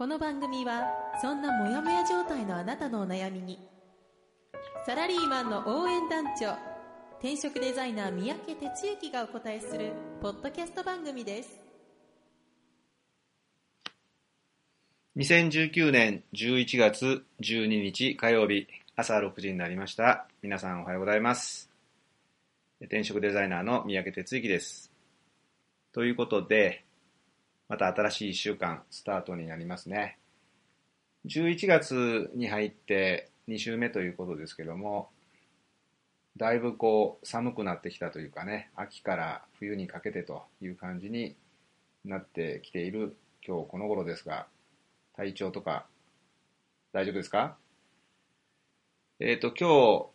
この番組はそんなモヤモヤ状態のあなたのお悩みにサラリーマンの応援団長転職デザイナー三宅哲之がお答えするポッドキャスト番組です2019年11月12日火曜日朝6時になりました。皆さんおはようございます。転職デザイナーの三宅哲之です。ということで、また新しい1週間スタートになりますね。11月に入って2週目ということですけども、だいぶこう寒くなってきたというかね、秋から冬にかけてという感じになってきている今日この頃ですが、体調とか大丈夫ですか？えっ、と、今日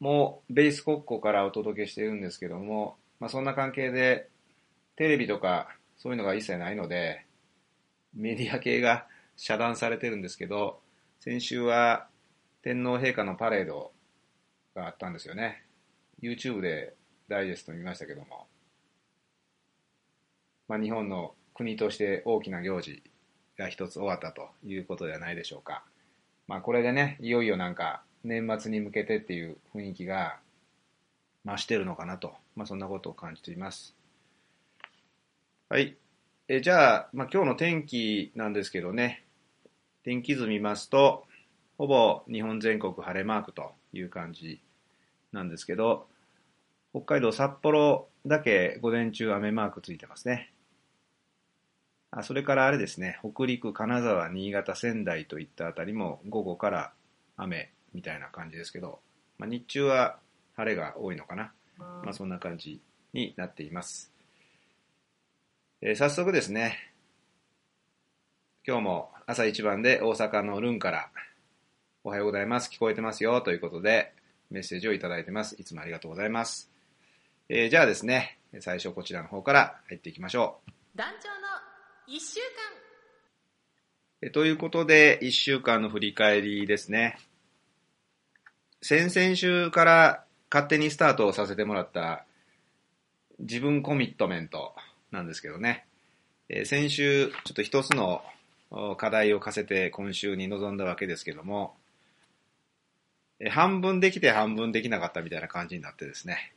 もベース国庫からお届けしているんですけども、まあそんな関係でテレビとかそういうのが一切ないので、メディア系が遮断されてるんですけど、先週は天皇陛下のパレードがあったんですよね。YouTube でダイジェスト見ましたけども、まあ日本の国として大きな行事が一つ終わったということではないでしょうか。まあこれでね、いよいよなんか年末に向けてっていう雰囲気が増してるのかなと、まあそんなことを感じています。はい。えじゃあ、まあ今日の天気なんですけどね、天気図見ますと、ほぼ日本全国晴れマークという感じなんですけど、北海道札幌だけ午前中雨マークついてますね。あそれからあれですね、北陸、金沢、新潟、仙台といったあたりも午後から雨みたいな感じですけど、まあ、日中は晴れが多いのかな。まあ、そんな感じになっています。えー早速ですね、今日も朝一番で大阪のルンからおはようございます。聞こえてますよということでメッセージをいただいてます。いつもありがとうございます。えーじゃあですね、最初こちらの方から入っていきましょう。団長の1週間えということで、1週間の振り返りですね。先々週から勝手にスタートをさせてもらった自分コミットメントなんですけどね。えー先週、ちょっと一つの課題を課せて今週に臨んだわけですけども、え半分できて半分できなかったみたいな感じになってですね。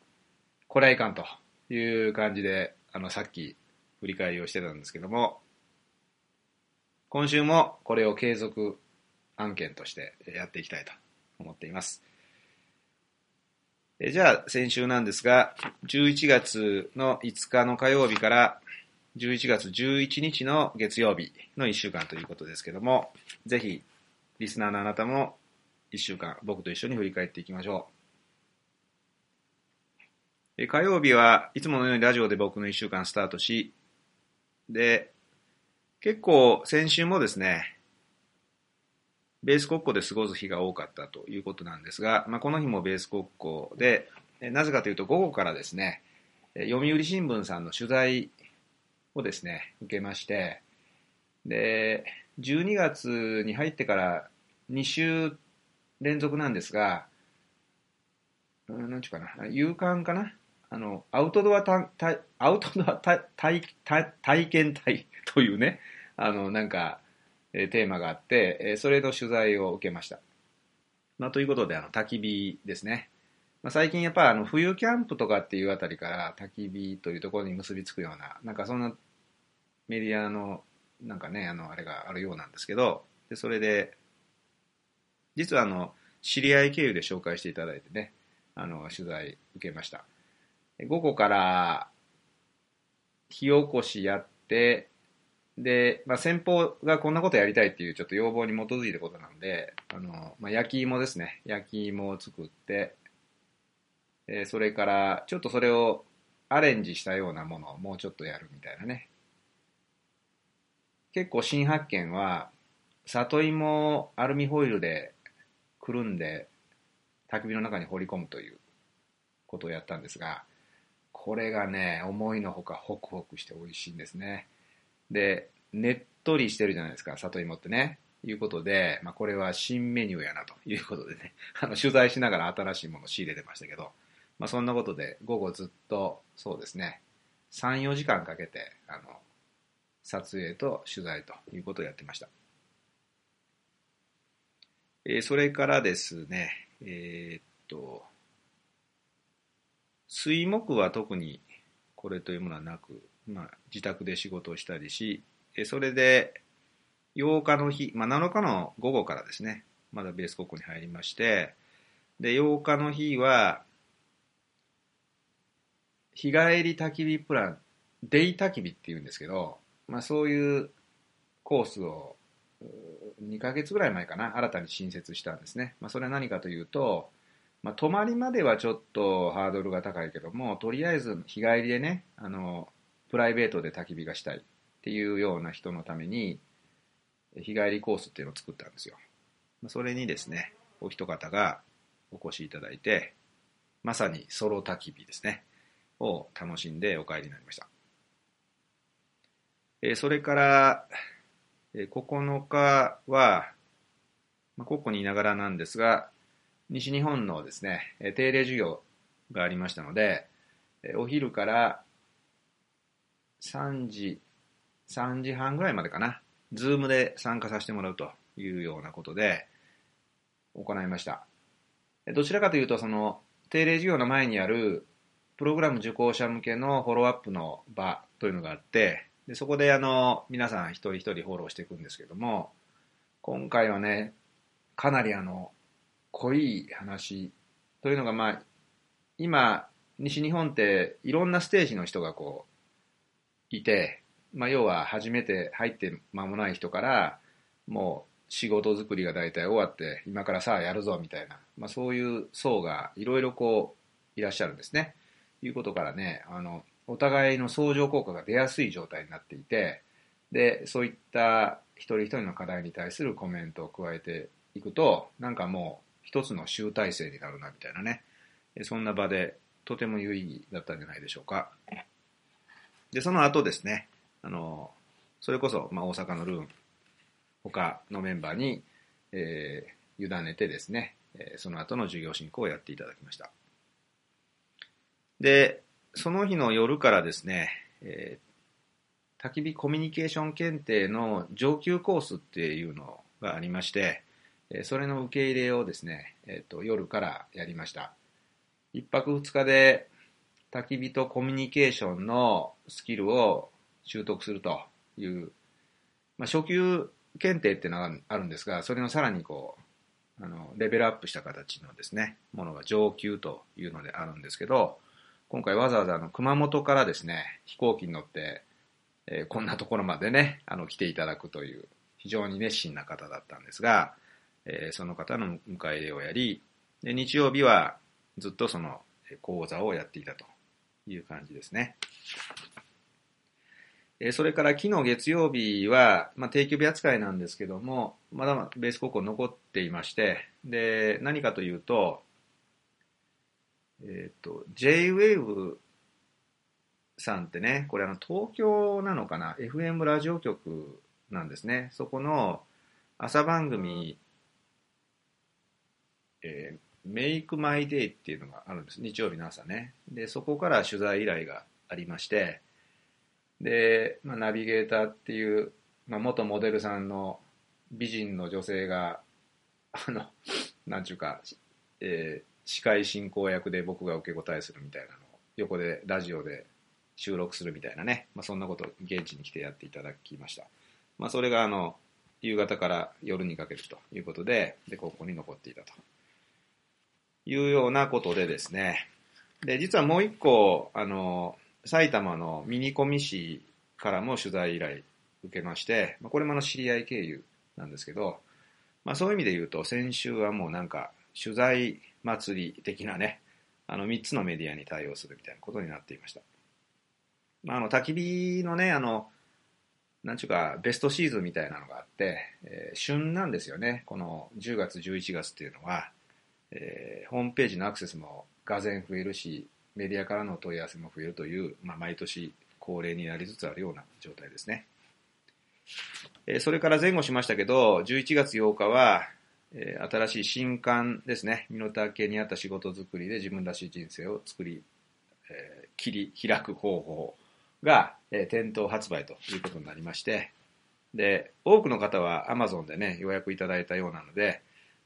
これはいかんという感じで、あの、さっき振り返りをしてたんですけども、今週もこれを継続案件としてやっていきたいと思っています。えじゃあ先週なんですが、11月の5日の火曜日から11月11日の月曜日の1週間ということですけども、ぜひリスナーのあなたも1週間僕と一緒に振り返っていきましょう。え火曜日はいつものようにラジオで僕の1週間スタートし、で、結構先週もですね、ベース国庫で過ごす日が多かったということなんですが、まあ、この日もベース国庫で、なぜかというと午後からですね、読売新聞さんの取材をですね、受けまして、で、12月に入ってから2週連続なんですが、うんなんちゅうかな、勇敢かなあの、アウトドアたたアウトドア体体体験隊というね、あの、なんか、えテーマがあって、えそれの取材を受けました。まあ、ということで、あの、焚き火ですね。まあ、最近やっぱあの、冬キャンプとかっていうあたりから焚き火というところに結びつくような、なんかそんなメディアの、なんかね、あの、あれがあるようなんですけど、で、それで、実はあの、知り合い経由で紹介していただいてね、あの、取材受けました。午後から火起こしやって、で、まあ、先方がこんなことやりたいっていうちょっと要望に基づいたことなんで、あの、まあ、焼き芋ですね。焼き芋を作って、えそれから、ちょっとそれをアレンジしたようなものをもうちょっとやるみたいなね。結構新発見は、里芋をアルミホイルでくるんで焚き火の中に放り込むということをやったんですが、これがね、思いのほかホクホクして美味しいんですね。で、ねっとりしてるじゃないですか、里芋ってね。いうことで、まあ、これは新メニューやなということでね、あの、取材しながら新しいものを仕入れてましたけど、まあ、そんなことで午後ずっと、そうですね、3、4時間かけて、あの、撮影と取材ということをやってました。えー、それからですね、えー、っと、水木は特にこれというものはなく、まあ、自宅で仕事をしたりし、それで8日の日、まあ、7日の午後からですね、まだベース国庫に入りまして、で、8日の日は、日帰り焚き火プラン、デイ焚き火っていうんですけど、まあそういうコースを2ヶ月ぐらい前かな、新たに新設したんですね。まあそれは何かというと、まあ泊まりまではちょっとハードルが高いけども、とりあえず日帰りでね、あの、プライベートで焚き火がしたいっていうような人のために、日帰りコースっていうのを作ったんですよ。それにですね、お一方がお越しいただいて、まさにソロ焚き火ですね、を楽しんでお帰りになりました。えそれから、え9日は、まあ、ここにいながらなんですが、西日本のですね、定例授業がありましたので、お昼から3時、3時半ぐらいまでかな、ズームで参加させてもらうというようなことで行いました。どちらかというと、その定例授業の前にあるプログラム受講者向けのフォローアップの場というのがあって、でそこであの皆さん一人一人フォローしていくんですけども、今回はね、かなりあの濃い話というのが、まあ、今、西日本っていろんなステージの人がこういて、まあ、要は初めて入って間もない人からもう仕事作りが大体終わって今からさあやるぞみたいな、まあ、そういう層がいろいろこういらっしゃるんですね。いうことからねあのお互いの相乗効果が出やすい状態になっていてでそういった一人一人の課題に対するコメントを加えていくとなんかもう一つの集大成になるなみたいなねそんな場でとても有意義だったんじゃないでしょうか。でその後ですねあの、それこそ、まあ、大阪のルーン、他のメンバーに、えー、委ねてですね、え、その後の授業進行をやっていただきました。で、その日の夜からですね、えー、焚き火コミュニケーション検定の上級コースっていうのがありまして、えそれの受け入れをですね、えーと、夜からやりました。一泊二日で焚き火とコミュニケーションのスキルを習得するという、まあ、初級検定っていうのがあるんですが、それのさらにこう、あの、レベルアップした形のですね、ものが上級というのであるんですけど、今回わざわざあの熊本からですね、飛行機に乗って、えー、こんなところまでね、あの、来ていただくという、非常に熱心な方だったんですが、えー、その方の迎え入れをやり、で、日曜日はずっとその講座をやっていたと。いう感じですね。えそれから昨日月曜日は、まあ、定休日扱いなんですけども、まだベース高校残っていまして、で、何かというと、えっ、ー、と、J-Wave さんってね、これあの東京なのかな、FM ラジオ局なんですね。そこの朝番組、えー、メイクマイデイっていうのがあるんです。日曜日の朝ね。で、そこから取材依頼がありまして、で、まあ、ナビゲーターっていう、まあ、元モデルさんの美人の女性が、あの、なんちゅうか、えー、司会進行役で僕が受け答えするみたいなのを横でラジオで収録するみたいなね、まあ、そんなことを現地に来てやっていただきました。まあ、それがあの、夕方から夜にかけるということで、で、ここに残っていたというようなことでですね、で、実はもう一個、あの、埼玉のミニコミ市からも取材依頼受けまして、これもあの知り合い経由なんですけど、まあ、そういう意味で言うと、先週はもうなんか、取材祭り的なね、あの3つのメディアに対応するみたいなことになっていました。まあ、あの、焚き火のね、あの、なんちゅうか、ベストシーズンみたいなのがあって、えー旬なんですよね。この10月、11月っていうのは、えーホームページのアクセスもがぜ増えるし、メディアからの問い合わせも増えるという、まあ、毎年恒例になりつつあるような状態ですね。えーそれから前後しましたけど、11月8日は、えー新しい新刊ですね。身の丈に合った仕事作りで自分らしい人生を作り、えー切り開く方法が、えー店頭発売ということになりまして、で、多くの方は Amazon でね、予約いただいたようなので、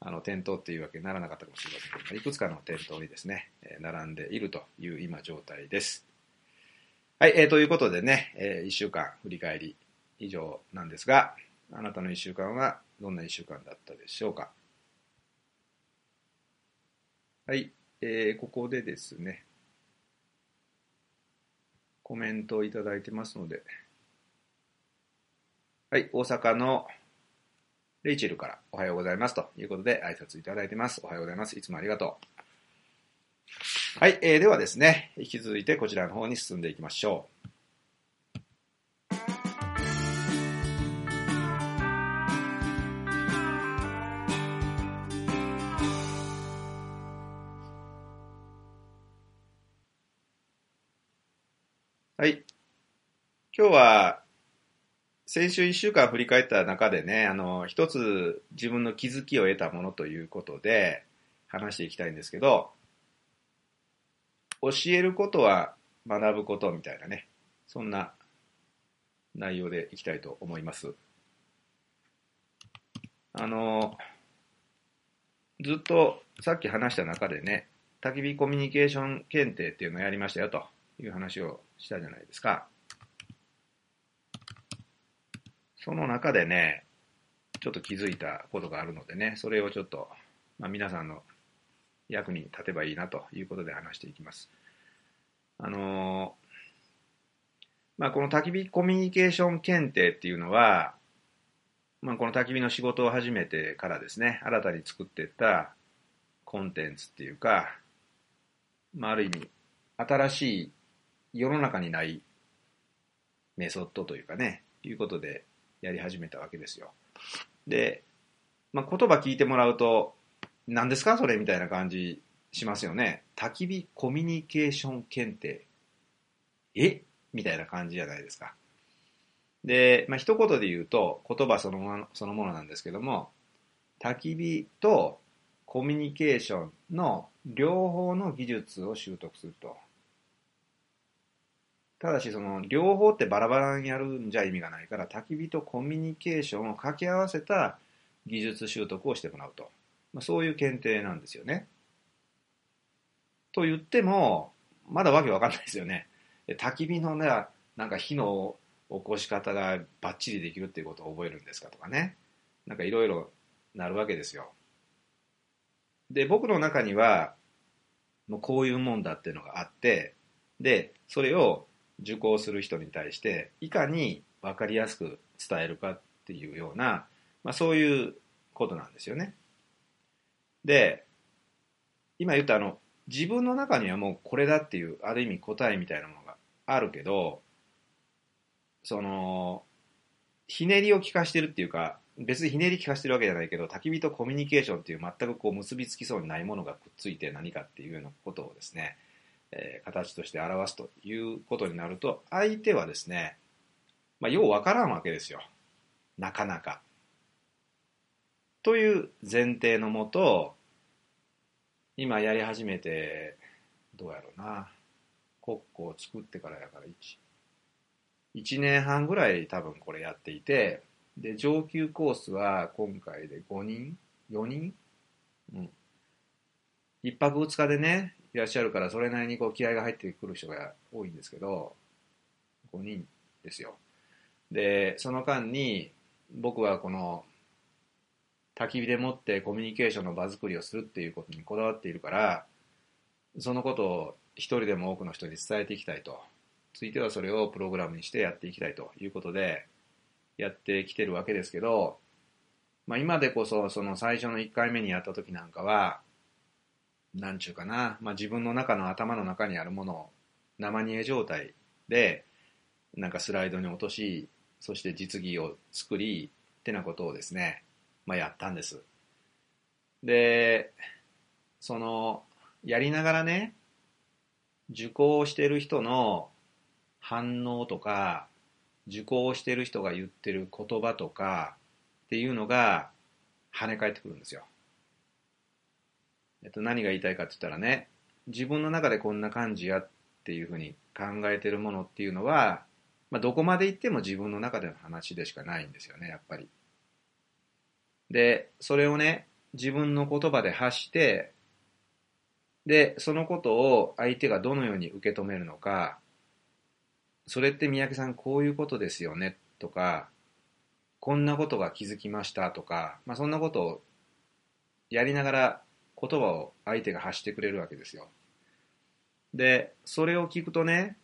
あの、店頭っていうわけにならなかったかもしれませんけど、いくつかの店頭にですね、並んでいるという今状態です。はい、えーということでね、え1週間振り返り以上なんですが、あなたの1週間はどんな1週間だったでしょうか？はい、えーここでですね、コメントをいただいてますので、はい、大阪のレイチェルからおはようございますということで挨拶いただいてます。おはようございます。いつもありがとう。はい、えーではですね、引き続いてこちらの方に進んでいきましょう。はい。今日は、先週1週間振り返った中でね、あの、一つ自分の気づきを得たものということで話していきたいんですけど、教えることは学ぶことみたいなね、そんな内容でいきたいと思います。あの、ずっとさっき話した中でね、焚き火コミュニケーション検定っていうのをやりましたよという話をしたじゃないですか。その中でね、ちょっと気づいたことがあるのでね、それをちょっと、まあ、皆さんの役に立てばいいなということで話していきます。あのまあ、この焚き火コミュニケーション検定っていうのは、まあ、この焚き火の仕事を始めてからですね、新たに作っていったコンテンツっていうか、まあ、ある意味、新しい世の中にないメソッドというかね、いうことでやり始めたわけですよ。で、まあ、言葉聞いてもらうと、何ですかそれみたいな感じしますよね。焚き火コミュニケーション検定。え？みたいな感じじゃないですか。で、まあ、一言で言うと、言葉そのものそのものなんですけども、焚き火とコミュニケーションの両方の技術を習得すると。ただし、その両方ってバラバラにやるんじゃ意味がないから、焚き火とコミュニケーションを掛け合わせた技術習得をしてもらうと。まあ、そういう検定なんですよね。と言っても、まだわけわかんないですよね。焚き火のね、なんか火の起こし方がバッチリできるっていうことを覚えるんですかとかね。なんかいろいろなるわけですよ。で、僕の中には、もうこういうもんだっていうのがあって、で、それを受講する人に対して、いかに分かりやすく伝えるかっていうような、まあそういうことなんですよね。で、今言ったあの、自分の中にはもうこれだっていう、ある意味答えみたいなものがあるけど、その、ひねりを聞かしてるっていうか、別にひねり聞かしてるわけじゃないけど、焚き火とコミュニケーションっていう全くこう結びつきそうにないものがくっついて何かっていうようなことをですね、えー形として表すということになると、相手はですね、まあ、ようわからんわけですよ。なかなか。という前提のもと、今やり始めて、どうやろうな、国庫を作ってからやから1、1年半ぐらい多分これやっていて、で、上級コースは今回で5人 ?4 人？うん。一泊二日でね、いらっしゃるから、それなりにこう気合が入ってくる人が多いんですけど、5人ですよ。で、その間に、僕はこの、焚き火でもってコミュニケーションの場作りをするっていうことにこだわっているから、そのことを一人でも多くの人に伝えていきたいと。ついてはそれをプログラムにしてやっていきたいということで、やってきてるわけですけど、まあ今でこそ、その最初の1回目にやった時なんかは、なんちゅうかな、まあ自分の中の頭の中にあるものを生煮え状態で、なんかスライドに落とし、そして実技を作りってなことをですね、まあ、やったんですでそのやりながらね受講してる人の反応とか受講してる人が言ってる言葉とかっていうのが跳ね返ってくるんですよ。えっと、何が言いたいかって言ったらね自分の中でこんな感じやっていうふうに考えてるものっていうのは、まあ、どこまで行っても自分の中での話でしかないんですよねやっぱり。でそれをね自分の言葉で発してでそのことを相手がどのように受け止めるのかそれって三宅さんこういうことですよねとかこんなことが気づきましたとか、まあ、そんなことをやりながら言葉を相手が発してくれるわけですよ。で、それを聞くとね、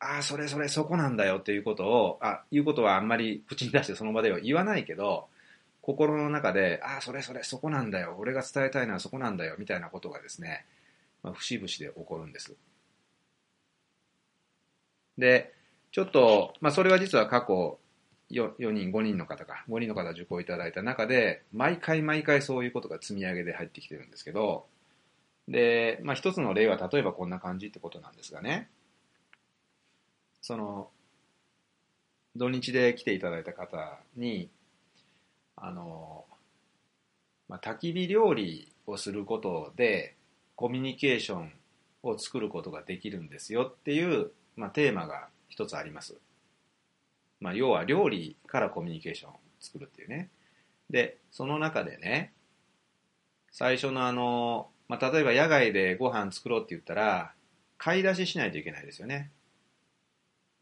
ああ、それそれそこなんだよっていうことを、あ、言うことはあんまり口に出してその場では言わないけど、心の中で、ああ、それそれそこなんだよ。俺が伝えたいのはそこなんだよ。みたいなことがですね、まあ、節々で起こるんです。で、ちょっと、まあ、それは実は過去 4, 4人、5人の方か、5人の方受講いただいた中で、毎回毎回そういうことが積み上げで入ってきてるんですけど、で、まあ、一つの例は例えばこんな感じってことなんですがね、その、土日で来ていただいた方に、あの、まあ、焚き火料理をすることで、コミュニケーションを作ることができるんですよっていう、まあ、テーマが一つあります。まあ、要は料理からコミュニケーションを作るっていうね。で、その中でね、最初のあの、まあ、例えば野外でご飯作ろうって言ったら、買い出ししないといけないですよね。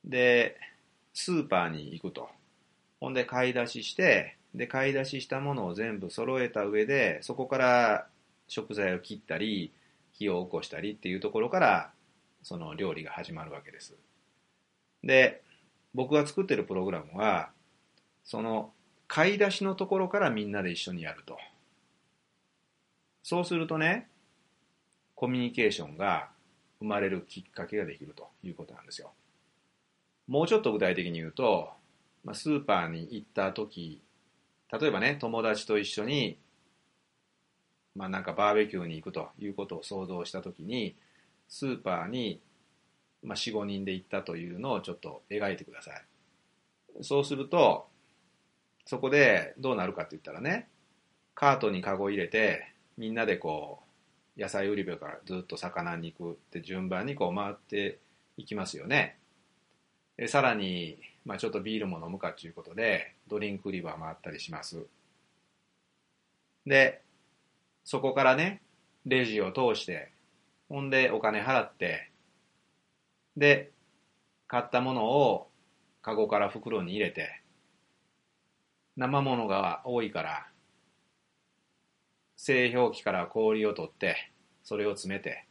で、スーパーに行くと。ほんで買い出しして、で、買い出ししたものを全部揃えた上で、そこから食材を切ったり、火を起こしたりっていうところから、その料理が始まるわけです。で、僕が作ってるプログラムは、その買い出しのところからみんなで一緒にやると。そうするとね、コミュニケーションが生まれるきっかけができるということなんですよ。もうちょっと具体的に言うと、まあ、スーパーに行った時、例えばね、友達と一緒に、まあなんかバーベキューに行くということを想像した時に、スーパーにまあ、4、5人で行ったというのをちょっと描いてください。そうすると、そこでどうなるかって言ったらね、カートにカゴ入れて、みんなでこう、野菜売り場からずっと魚に行くって順番にこう回っていきますよね。でさらに、まあ、ちょっとビールも飲むかということで、ドリンク売り場回ったりします。で、そこからね、レジを通して、ほんでお金払って、で、買ったものをカゴから袋に入れて、生ものが多いから、製氷機から氷を取って、それを詰めて、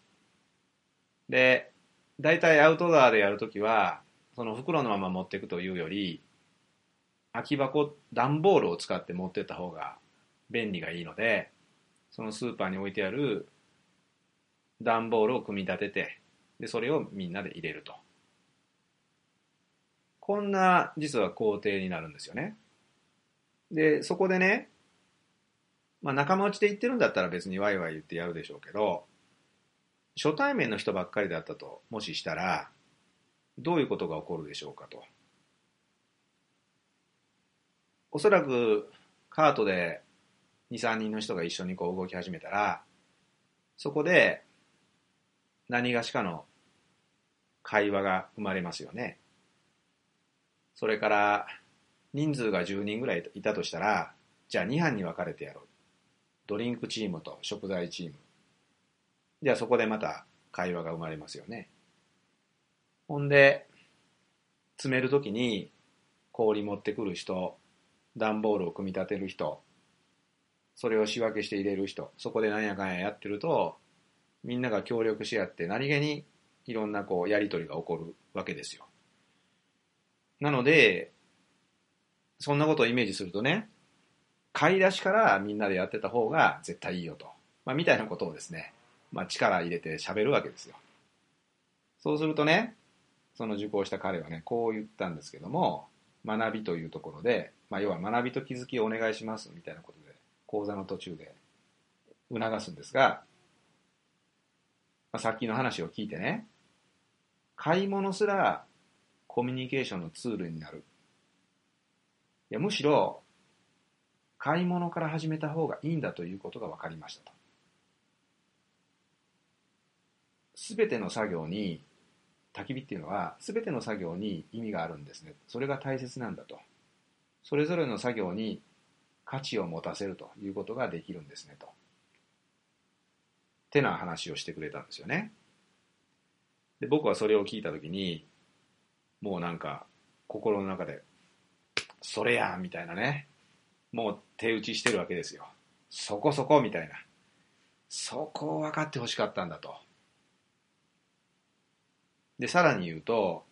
で、大体アウトドアでやるときは、その袋のまま持っていくというより、空き箱、段ボールを使って持ってった方が便利がいいので、そのスーパーに置いてある段ボールを組み立てて、で、それをみんなで入れると。こんな、実は工程になるんですよね。で、そこでね、まあ仲間内で言ってるんだったら別にワイワイ言ってやるでしょうけど、初対面の人ばっかりだったと、もししたら、どういうことが起こるでしょうかと。おそらく、カートで2、3人の人が一緒にこう動き始めたら、そこで何がしかの会話が生まれますよね。それから人数が10人ぐらいいたとしたら、じゃあ2班に分かれてやろう。ドリンクチームと食材チーム。じゃあそこでまた会話が生まれますよね。ほんで、詰めるときに氷持ってくる人、段ボールを組み立てる人、それを仕分けして入れる人、そこでなんやかんややってると、みんなが協力し合って何気にいろんなこうやりとりが起こるわけですよ。なので、そんなことをイメージするとね、買い出しからみんなでやってた方が絶対いいよと。まあ、みたいなことをですね、まあ、力入れて喋るわけですよ。そうするとね、その受講した彼はね、こう言ったんですけども、学びというところで、まあ、要は学びと気づきをお願いしますみたいなことで講座の途中で促すんですが、まあ、さっきの話を聞いてね。買い物すらコミュニケーションのツールになる。いやむしろ買い物から始めた方がいいんだということが分かりましたと。全ての作業に焚き火っていうのは全ての作業に意味があるんですね。それが大切なんだと。それぞれの作業に価値を持たせるということができるんですねと。てな話をしてくれたんですよね。で僕はそれを聞いた時にもうなんか心の中でそれやみたいなね。もう手打ちしてるわけですよ。そこそこみたいな。そこを分かってほしかったんだと。で、さらに言うと、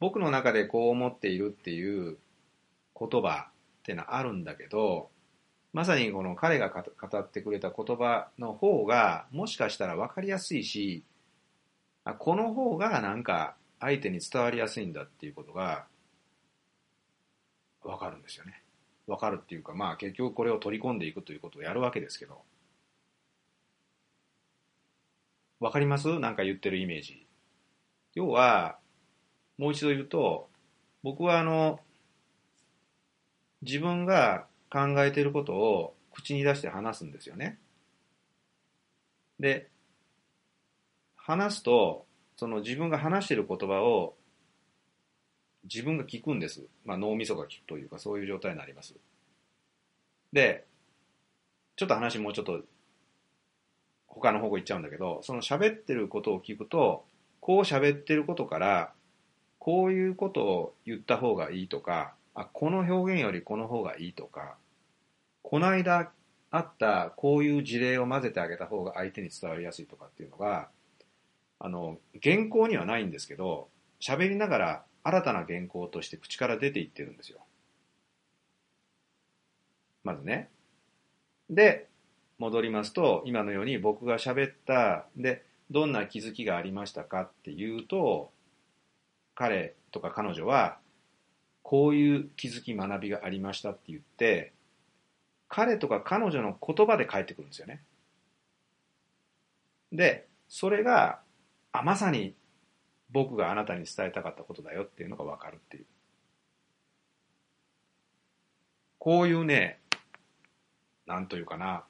僕の中でこう思っているっていう言葉ってのはあるんだけど、まさにこの彼が語ってくれた言葉の方がもしかしたら分かりやすいし、この方がなんか相手に伝わりやすいんだっていうことが分かるんですよね。分かるっていうか、まあ結局これを取り込んでいくということをやるわけですけど。分かります？なんか言ってるイメージ。要は、もう一度言うと、僕はあの、自分が考えていることを口に出して話すんですよね。で、話すと、その自分が話している言葉を自分が聞くんです。まあ脳みそが聞くというかそういう状態になります。で、ちょっと話もうちょっと他の方向行っちゃうんだけど、その喋ってることを聞くと、こう喋ってることからこういうことを言った方がいいとかあこの表現よりこの方がいいとかこの間あったこういう事例を混ぜてあげた方が相手に伝わりやすいとかっていうのがあの原稿にはないんですけど喋りながら新たな原稿として口から出ていってるんですよ。まずね。で、戻りますと、今のように僕が喋った、で、どんな気づきがありましたかっていうと彼とか彼女はこういう気づき学びがありましたって言って彼とか彼女の言葉で返ってくるんですよね。でそれがあまさに僕があなたに伝えたかったことだよっていうのが分かるっていうこういうねなんというかな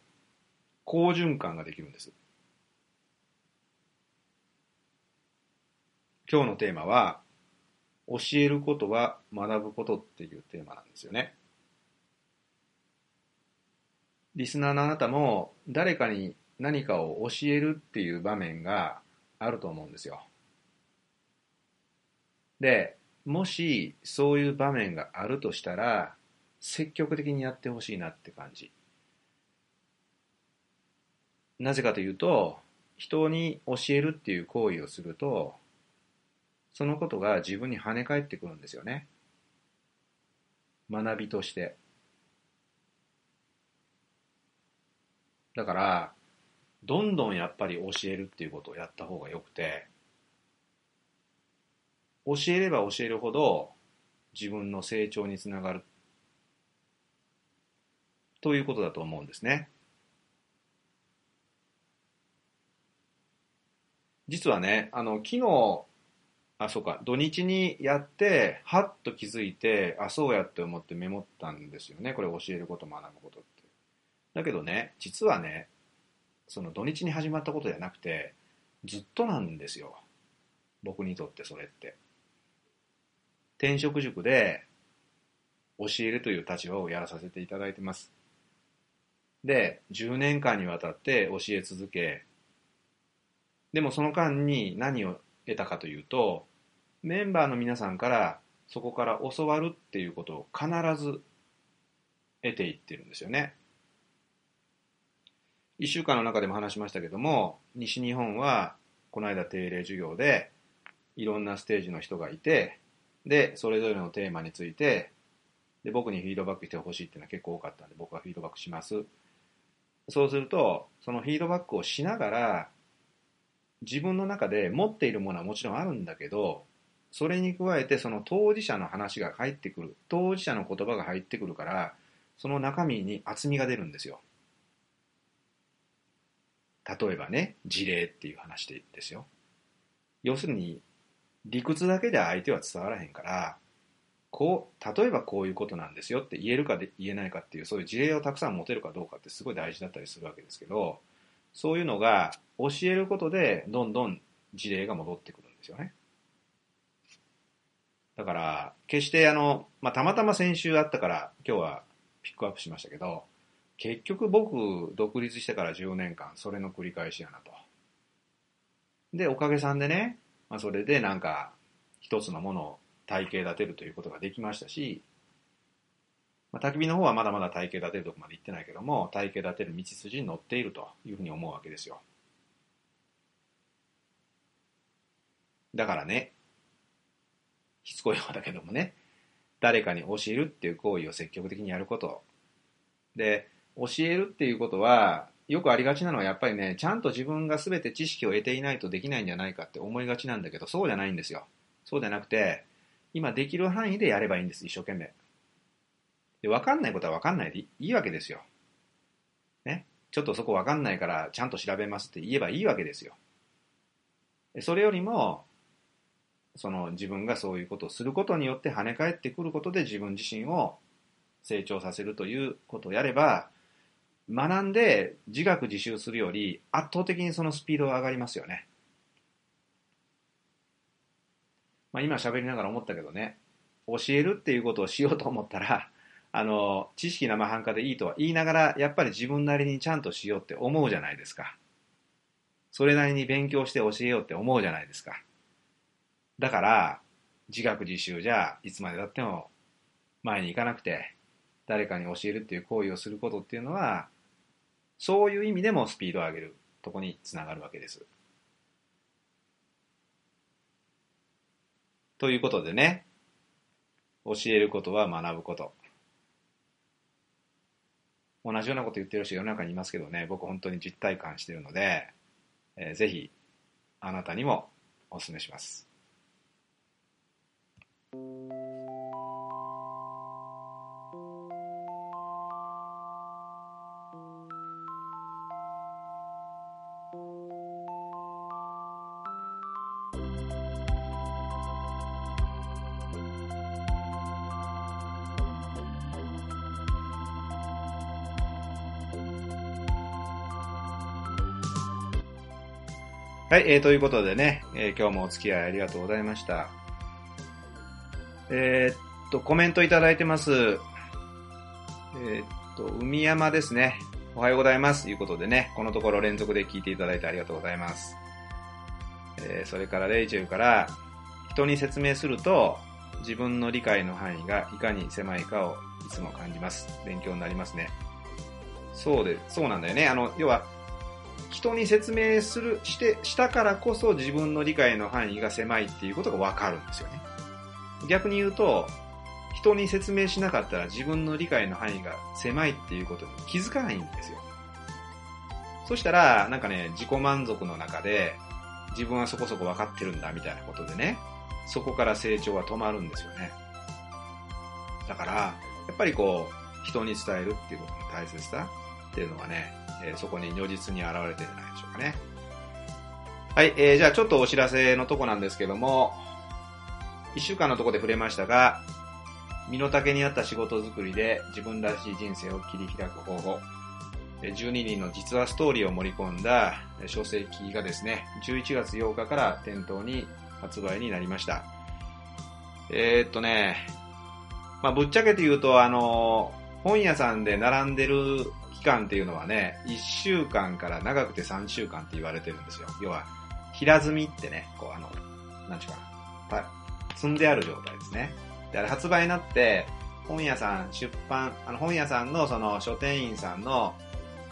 好循環ができるんです。今日のテーマは、教えることは学ぶことっていうテーマなんですよね。リスナーのあなたも誰かに何かを教えるっていう場面があると思うんですよ。で、もしそういう場面があるとしたら、積極的にやってほしいなって感じ。なぜかというと、人に教えるっていう行為をすると、そのことが自分に跳ね返ってくるんですよね。学びとして。だから、どんどんやっぱり教えるっていうことをやった方がよくて、教えれば教えるほど自分の成長につながるということだと思うんですね。実はね、あの、昨日あ、そうか。土日にやって、はっと気づいて、あ、そうやって思ってメモったんですよね。これ教えること、学ぶことって。だけどね、実はね、その土日に始まったことじゃなくて、ずっとなんですよ。僕にとってそれって。転職塾で教えるという立場をやらさせていただいてます。で、10年間にわたって教え続け、でもその間に何を得たかというとメンバーの皆さんからそこから教わるっていうことを必ず得ていってるんですよね。1週間の中でも話しましたけども西日本はこの間定例授業でいろんなステージの人がいてでそれぞれのテーマについてで僕にフィードバックしてほしいっていうのは結構多かったんで僕はフィードバックします。そうするとそのフィードバックをしながら自分の中で持っているものはもちろんあるんだけどそれに加えてその当事者の話が入ってくる当事者の言葉が入ってくるからその中身に厚みが出るんですよ。例えばね事例っていう話でですよ。要するに理屈だけで相手は伝わらへんからこう例えばこういうことなんですよって言えるかで言えないかっていうそういう事例をたくさん持てるかどうかってすごい大事だったりするわけですけどそういうのが教えることでどんどん事例が戻ってくるんですよね。だから決してあの、まあ、たまたま先週あったから今日はピックアップしましたけど結局僕独立してから10年間それの繰り返しやなとでおかげさんでね、まあ、それでなんか一つのものを体系立てるということができましたし、まあ、焚き火の方はまだまだ体系立てるとこまで行ってないけども、体系立てる道筋に乗っているというふうに思うわけですよ。だからね、しつこいようだけどもね、誰かに教えるっていう行為を積極的にやること。で、教えるっていうことは、よくありがちなのはやっぱりね、ちゃんと自分が全て知識を得ていないとできないんじゃないかって思いがちなんだけど、そうじゃないんですよ。そうじゃなくて、今できる範囲でやればいいんです、一生懸命。で、わかんないことはわかんないでいいわけですよ。ね。ちょっとそこわかんないからちゃんと調べますって言えばいいわけですよ。それよりも、その自分がそういうことをすることによって跳ね返ってくることで自分自身を成長させるということをやれば、学んで自学自習するより圧倒的にそのスピードが上がりますよね。まあ、今喋りながら思ったけどね、教えるっていうことをしようと思ったら、あの、知識生半可でいいとは言いながら、やっぱり自分なりにちゃんとしようって思うじゃないですか。それなりに勉強して教えようって思うじゃないですか。だから、自学自習じゃいつまでたっても前に行かなくて、誰かに教えるっていう行為をすることっていうのは、そういう意味でもスピードを上げるとこにつながるわけです。ということでね、教えることは学ぶこと。同じようなこと言ってる人世の中にいますけどね、僕本当に実体感してるので、えー、ぜひあなたにもお勧めします。はい、えー、ということでね、えー、今日もお付き合いありがとうございました。えー、っと、コメントいただいてます。えー、っと、海山ですね。おはようございます。ということでね、このところ連続で聞いていただいてありがとうございます。え、それからレイチェルから、人に説明すると、自分の理解の範囲がいかに狭いかをいつも感じます。勉強になりますね。そうで、そうなんだよね。あの、要は、人に説明する、して、したからこそ自分の理解の範囲が狭いっていうことがわかるんですよね。逆に言うと、人に説明しなかったら自分の理解の範囲が狭いっていうことに気づかないんですよ。そしたら、なんかね、自己満足の中で、自分はそこそこ分かってるんだみたいなことでね、そこから成長は止まるんですよね。だから、やっぱりこう、人に伝えるっていうことの大切さっていうのはね、えー、そこに如実に現れてるんじゃないでしょうかね。はい、えー、じゃあちょっとお知らせのとこなんですけども、一週間のとこで触れましたが、身の丈に合った仕事作りで自分らしい人生を切り開く方法、12人の実話ストーリーを盛り込んだ書籍がですね、11月8日から店頭に発売になりました。えー、っとね、まあ、ぶっちゃけて言うと、あの、本屋さんで並んでる間っていうのはね、1週間から長くて3週間って言われてるんですよ。要は、平積みってね、こうあの、なんちゅうか、積んである状態ですね。で、あれ発売になって、本屋さん、出版、あの本屋さんのその書店員さんの、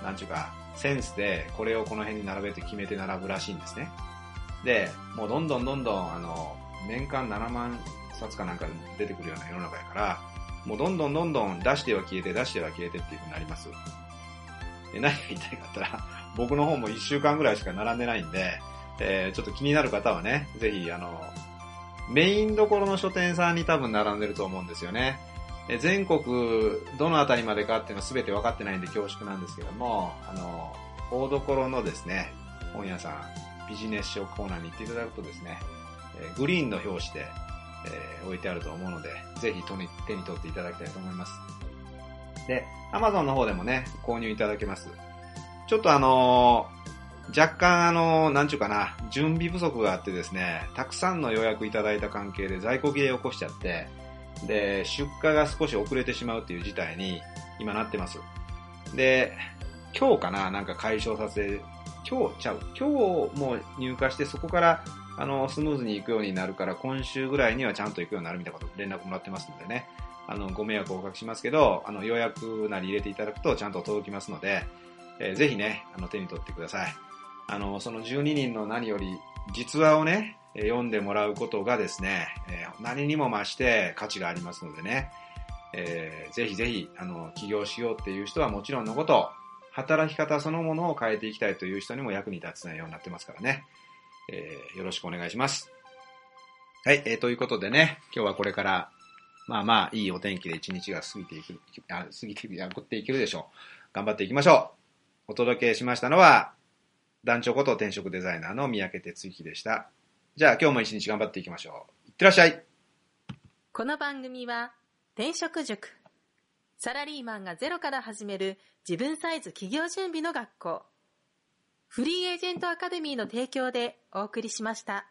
なんちゅうか、センスでこれをこの辺に並べて決めて並ぶらしいんですね。で、もうどんどんどんどん、あの、年間7万冊かなんか出てくるような世の中やから、もうどんどんどんどん出しては消えて、出しては消えてっていう風になります。何が言いたいかったら、僕の方も1週間ぐらいしか並んでないんで、えー、ちょっと気になる方はね、ぜひ、あの、メインどころの書店さんに多分並んでると思うんですよね。え全国どのあたりまでかっていうのは全て分かってないんで恐縮なんですけども、あの、大どころのですね、本屋さん、ビジネス書コーナーに行っていただくとですね、えグリーンの表紙で、えー置いてあると思うので、ぜひ手に取っていただきたいと思います。で、Amazon の方でもね、購入いただけます。ちょっとあのー若干あのーなんちゅうかな、準備不足があってですね、たくさんの予約いただいた関係で在庫切れを起こしちゃって、で、出荷が少し遅れてしまうっていう事態に今なってます。で、今日かな、なんか解消させ、今日ちゃう、今日も入荷してそこからあの、スムーズに行くようになるから、今週ぐらいにはちゃんと行くようになるみたいなこと連絡もらってますのでね、あの、ご迷惑をおかけしますけど、あの、予約なり入れていただくとちゃんと届きますので、えーぜひね、あの、手に取ってください。あの、その12人の何より、実話をね、読んでもらうことがですね、えー何にも増して価値がありますのでね、えーぜひぜひ、あの、起業しようっていう人はもちろんのこと、働き方そのものを変えていきたいという人にも役に立つ内容になってますからね。えーよろしくお願いします。はい、えーということでね、今日はこれから、まあまあ、いいお天気で一日が過ぎていく、あ過ぎていく、やっていけるでしょう。頑張っていきましょう。お届けしましたのは、団長こと転職デザイナーの三宅哲之でした。じゃあ今日も一日頑張っていきましょう。いってらっしゃい。この番組は転職塾サラリーマンがゼロから始める自分サイズ企業準備の学校フリーエージェントアカデミーの提供でお送りしました。